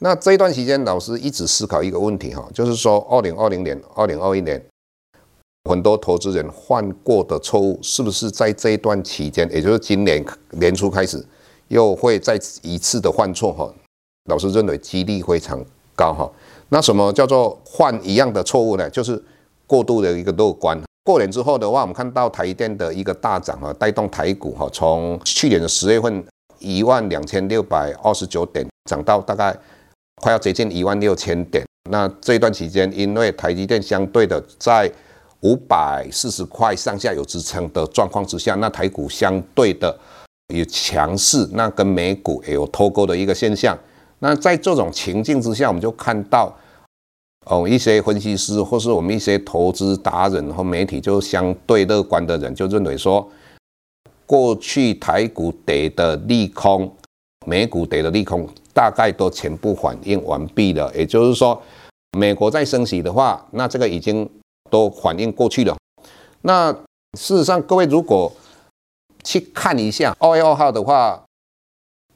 那这一段时间，老师一直思考一个问题哈，就是说，二零二零年、二零二一年，很多投资人犯过的错误，是不是在这一段期间，也就是今年年初开始，又会再一次的犯错哈？老师认为几率非常高哈。那什么叫做犯一样的错误呢？就是过度的一个乐观。过年之后的话，我们看到台电的一个大涨哈，带动台股哈，从去年的十月份一万两千六百二十九点涨到大概。快要接近一万六千点，那这段期间，因为台积电相对的在五百四十块上下有支撑的状况之下，那台股相对的有强势，那跟美股也有脱钩的一个现象。那在这种情境之下，我们就看到哦，一些分析师或是我们一些投资达人和媒体就相对乐观的人就认为说，过去台股跌的利空，美股跌的利空。大概都全部反应完毕了，也就是说，美国在升息的话，那这个已经都反应过去了。那事实上，各位如果去看一下二月二号的话，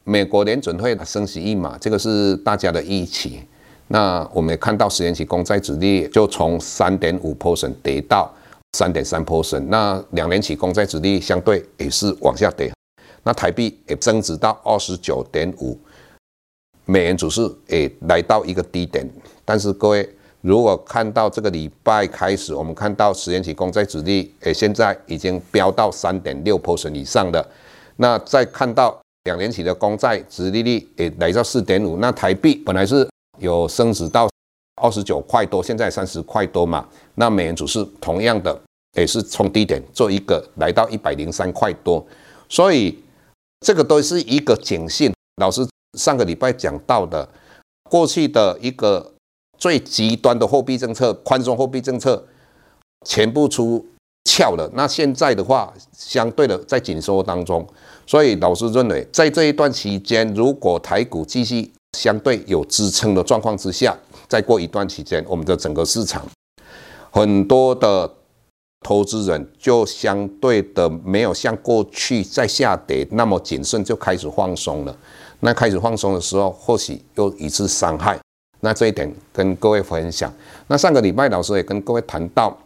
美国联准会升息一码，这个是大家的预期。那我们看到十年期公债殖利率就从三点五 percent 跌到三点三 percent，那两年期公债殖利率相对也是往下跌。那台币也增值到二十九点五。美元指数也来到一个低点，但是各位如果看到这个礼拜开始，我们看到十年期公债殖利率，诶，现在已经飙到三点六 percent 以上的，那再看到两年期的公债殖利率也来到四点五，那台币本来是有升值到二十九块多，现在三十块多嘛，那美元指数同样的也是从低点做一个来到一百零三块多，所以这个都是一个警讯，老师。上个礼拜讲到的，过去的一个最极端的货币政策，宽松货币政策全部出鞘了。那现在的话，相对的在紧缩当中，所以老师认为，在这一段期间，如果台股继续相对有支撑的状况之下，再过一段期间，我们的整个市场很多的投资人就相对的没有像过去在下跌那么谨慎，就开始放松了。那开始放松的时候，或许又一次伤害。那这一点跟各位分享。那上个礼拜老师也跟各位谈到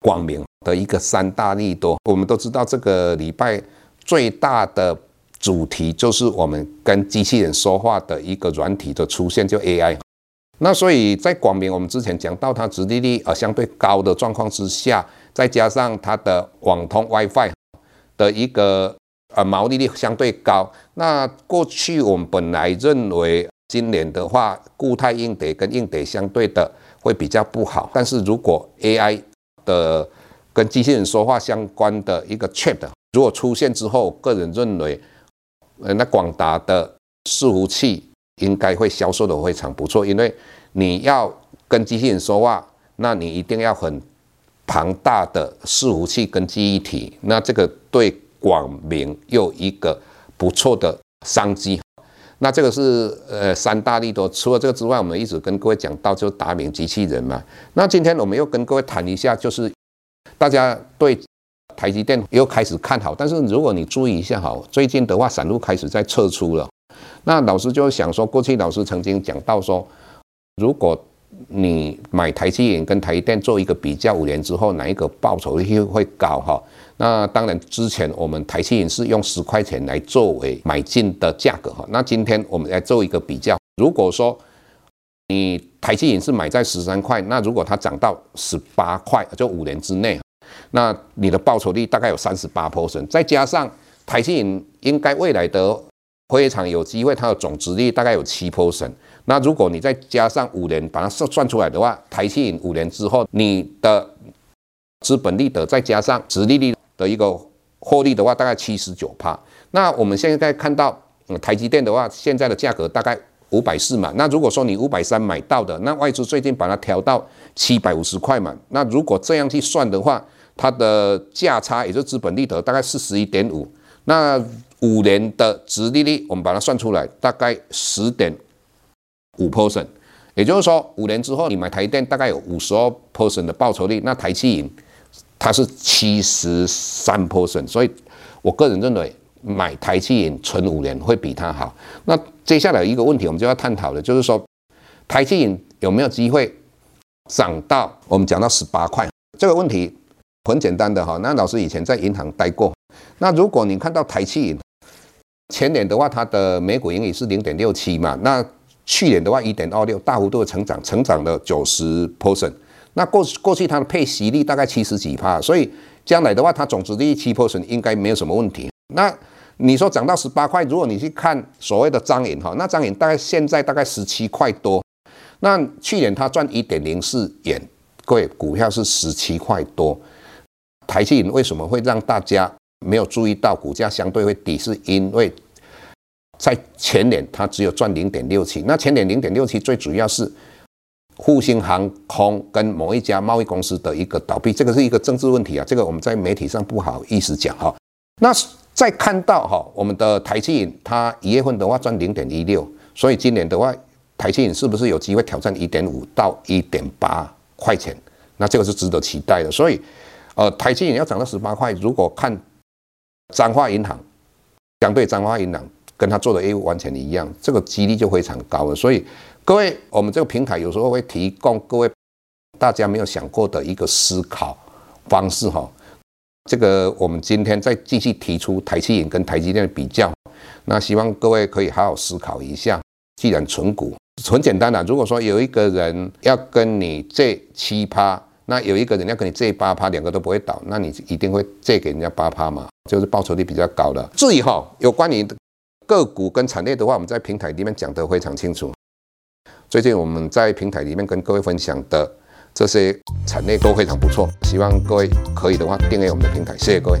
广明的一个三大利多。我们都知道，这个礼拜最大的主题就是我们跟机器人说话的一个软体的出现，就 AI。那所以在广明，我们之前讲到它殖利率呃相对高的状况之下，再加上它的网通 WiFi 的一个。呃，毛利率相对高。那过去我们本来认为今年的话，固态硬碟跟硬碟相对的会比较不好。但是如果 AI 的跟机器人说话相关的一个 Chat 如果出现之后，个人认为，呃，那广达的伺服器应该会销售的非常不错，因为你要跟机器人说话，那你一定要很庞大的伺服器跟记忆体，那这个对。广明又一个不错的商机，那这个是呃三大利多。除了这个之外，我们一直跟各位讲到就是达明机器人嘛。那今天我们又跟各位谈一下，就是大家对台积电又开始看好，但是如果你注意一下哈，最近的话散户开始在撤出了。那老师就想说，过去老师曾经讲到说，如果你买台积电跟台电做一个比较，五年之后哪一个报酬率会高哈？那当然，之前我们台积电是用十块钱来作为买进的价格哈。那今天我们来做一个比较，如果说你台积电是买在十三块，那如果它涨到十八块，就五年之内，那你的报酬率大概有三十八 percent，再加上台积银应该未来的非常有机会，它的总殖利率大概有七 percent。那如果你再加上五年把它算算出来的话，台积五年之后你的资本利得再加上殖利率的一个获利的话，大概七十九趴。那我们现在看到，台积电的话，现在的价格大概五百四嘛。那如果说你五百三买到的，那外资最近把它调到七百五十块嘛。那如果这样去算的话，它的价差也就是资本利得大概四十一点五。那五年的殖利率，我们把它算出来，大概十点五 percent。也就是说，五年之后你买台电大概有五十二 percent 的报酬率，那台积银。它是七十三 percent，所以我个人认为买台积银存五年会比它好。那接下来一个问题，我们就要探讨的，就是说台积银有没有机会涨到我们讲到十八块？这个问题很简单的哈。那老师以前在银行待过，那如果你看到台积银前年的话，它的每股盈余是零点六七嘛，那去年的话一点二六，大幅度的成长，成长了九十 percent。那过过去它的配息率大概七十几趴，所以将来的话，它总值利率七 percent 应该没有什么问题。那你说涨到十八块，如果你去看所谓的彰银哈，那彰银大概现在大概十七块多，那去年它赚一点零四元，各位股票是十七块多。台积银为什么会让大家没有注意到股价相对会低？是因为在前年它只有赚零点六七，那前年零点六七最主要是。复兴航空跟某一家贸易公司的一个倒闭，这个是一个政治问题啊，这个我们在媒体上不好意思讲哈。那再看到哈，我们的台积银，它一月份的话赚零点一六，所以今年的话，台积银是不是有机会挑战一点五到一点八块钱？那这个是值得期待的。所以，呃，台积电要涨到十八块，如果看彰化银行，相对彰化银行跟他做的业务完全一样，这个几率就非常高了。所以。各位，我们这个平台有时候会提供各位大家没有想过的一个思考方式哈。这个我们今天再继续提出台积银跟台积电的比较，那希望各位可以好好思考一下。既然存股很简单的，如果说有一个人要跟你借七趴，那有一个人要跟你借八趴，两个都不会倒，那你一定会借给人家八趴嘛，就是报酬率比较高的。注意哈，有关于个股跟产业的话，我们在平台里面讲得非常清楚。最近我们在平台里面跟各位分享的这些产业都非常不错，希望各位可以的话订阅我们的平台，谢谢各位。